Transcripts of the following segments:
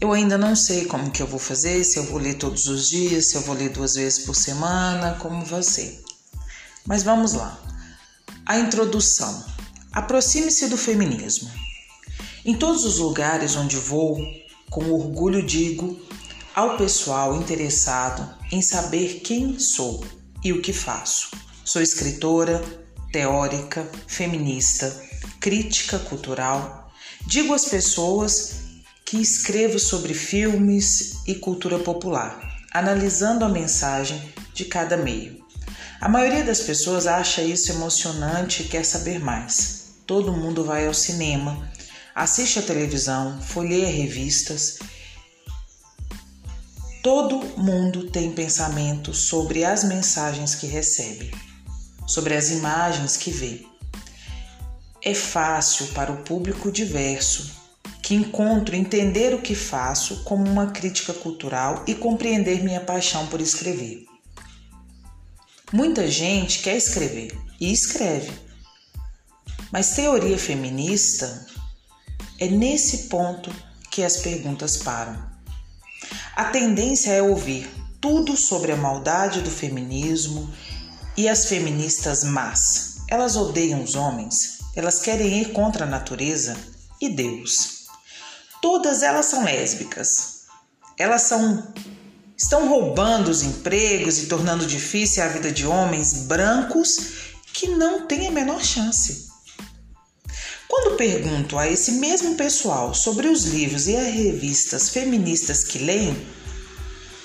Eu ainda não sei como que eu vou fazer, se eu vou ler todos os dias, se eu vou ler duas vezes por semana, como vai ser. Mas vamos lá. A introdução. Aproxime-se do feminismo. Em todos os lugares onde vou, com orgulho digo ao pessoal interessado em saber quem sou e o que faço. Sou escritora, teórica, feminista, crítica cultural. Digo às pessoas que escrevo sobre filmes e cultura popular, analisando a mensagem de cada meio. A maioria das pessoas acha isso emocionante e quer saber mais. Todo mundo vai ao cinema, assiste a televisão, folheia revistas. Todo mundo tem pensamento sobre as mensagens que recebe, sobre as imagens que vê. É fácil para o público diverso que encontro entender o que faço como uma crítica cultural e compreender minha paixão por escrever. Muita gente quer escrever e escreve, mas teoria feminista é nesse ponto que as perguntas param. A tendência é ouvir tudo sobre a maldade do feminismo e as feministas más. Elas odeiam os homens, elas querem ir contra a natureza e Deus. Todas elas são lésbicas. Elas são estão roubando os empregos e tornando difícil a vida de homens brancos que não têm a menor chance. Quando pergunto a esse mesmo pessoal sobre os livros e as revistas feministas que leem,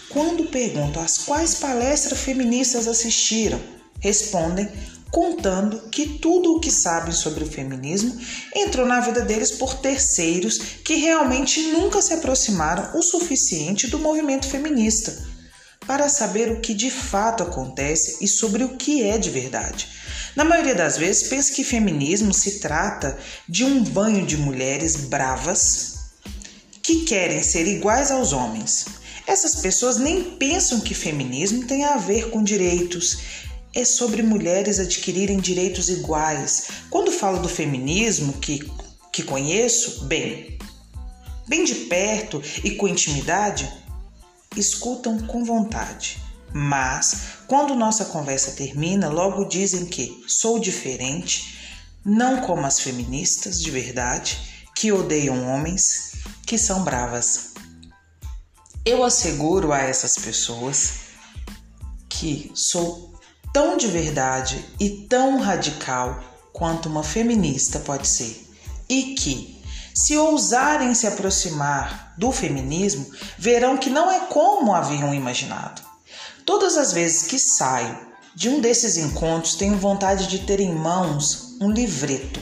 quando pergunto às quais palestras feministas assistiram, respondem contando que tudo o que sabem sobre o feminismo entrou na vida deles por terceiros que realmente nunca se aproximaram o suficiente do movimento feminista para saber o que de fato acontece e sobre o que é de verdade. Na maioria das vezes, pensa que feminismo se trata de um banho de mulheres bravas que querem ser iguais aos homens. Essas pessoas nem pensam que feminismo tem a ver com direitos. É sobre mulheres adquirirem direitos iguais. Quando falo do feminismo que, que conheço, bem, bem de perto e com intimidade, escutam com vontade. Mas, quando nossa conversa termina, logo dizem que sou diferente, não como as feministas de verdade, que odeiam homens, que são bravas. Eu asseguro a essas pessoas que sou tão de verdade e tão radical quanto uma feminista pode ser, e que, se ousarem se aproximar do feminismo, verão que não é como haviam imaginado. Todas as vezes que saio de um desses encontros, tenho vontade de ter em mãos um livreto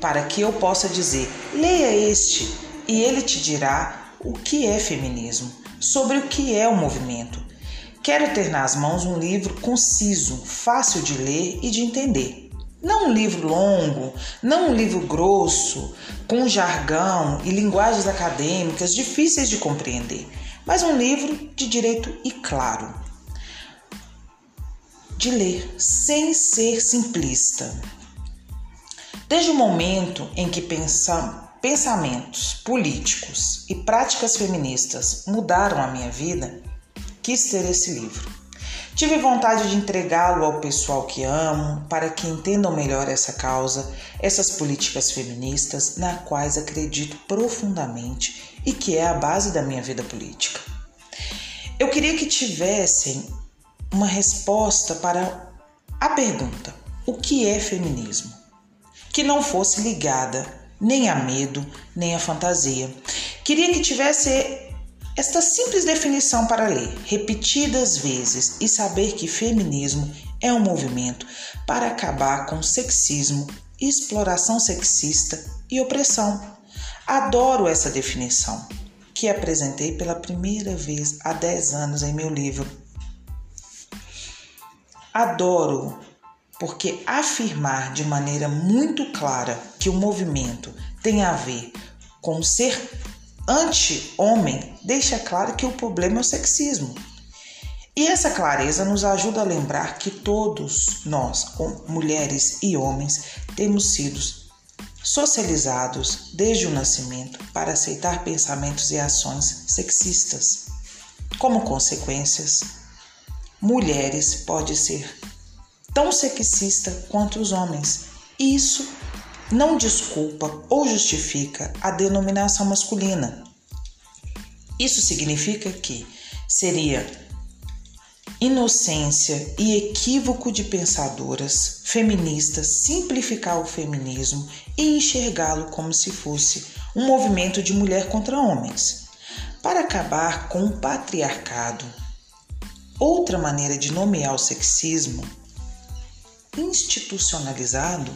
para que eu possa dizer: leia este e ele te dirá o que é feminismo, sobre o que é o movimento. Quero ter nas mãos um livro conciso, fácil de ler e de entender. Não um livro longo, não um livro grosso, com jargão e linguagens acadêmicas difíceis de compreender, mas um livro de direito e claro de ler sem ser simplista. Desde o momento em que pensamentos políticos e práticas feministas mudaram a minha vida, quis ter esse livro. Tive vontade de entregá-lo ao pessoal que amo, para que entendam melhor essa causa, essas políticas feministas, na quais acredito profundamente e que é a base da minha vida política. Eu queria que tivessem uma resposta para a pergunta: o que é feminismo? Que não fosse ligada nem a medo, nem a fantasia. Queria que tivesse esta simples definição para ler, repetidas vezes, e saber que feminismo é um movimento para acabar com sexismo, exploração sexista e opressão. Adoro essa definição, que apresentei pela primeira vez há 10 anos em meu livro Adoro porque afirmar de maneira muito clara que o movimento tem a ver com ser anti-homem deixa claro que o problema é o sexismo. E essa clareza nos ajuda a lembrar que todos nós, mulheres e homens, temos sido socializados desde o nascimento para aceitar pensamentos e ações sexistas. Como consequências, mulheres pode ser tão sexista quanto os homens. Isso não desculpa ou justifica a denominação masculina. Isso significa que seria inocência e equívoco de pensadoras feministas simplificar o feminismo e enxergá-lo como se fosse um movimento de mulher contra homens. Para acabar com o patriarcado, outra maneira de nomear o sexismo institucionalizado,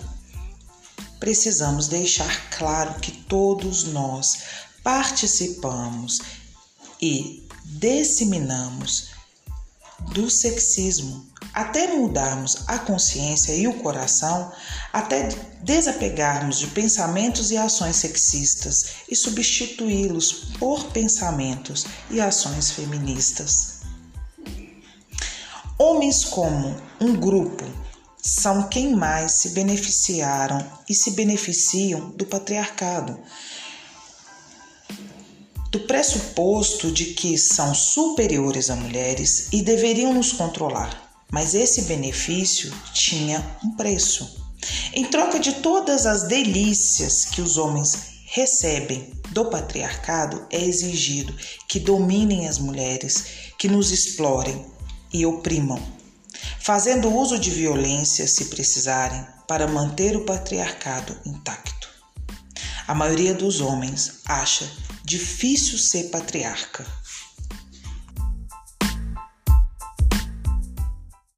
precisamos deixar claro que todos nós participamos e disseminamos do sexismo, até mudarmos a consciência e o coração, até desapegarmos de pensamentos e ações sexistas e substituí-los por pensamentos e ações feministas. Homens como um grupo são quem mais se beneficiaram e se beneficiam do patriarcado do pressuposto de que são superiores a mulheres e deveriam nos controlar. Mas esse benefício tinha um preço. Em troca de todas as delícias que os homens recebem do patriarcado, é exigido que dominem as mulheres, que nos explorem e oprimam, fazendo uso de violência se precisarem para manter o patriarcado intacto. A maioria dos homens acha difícil ser patriarca.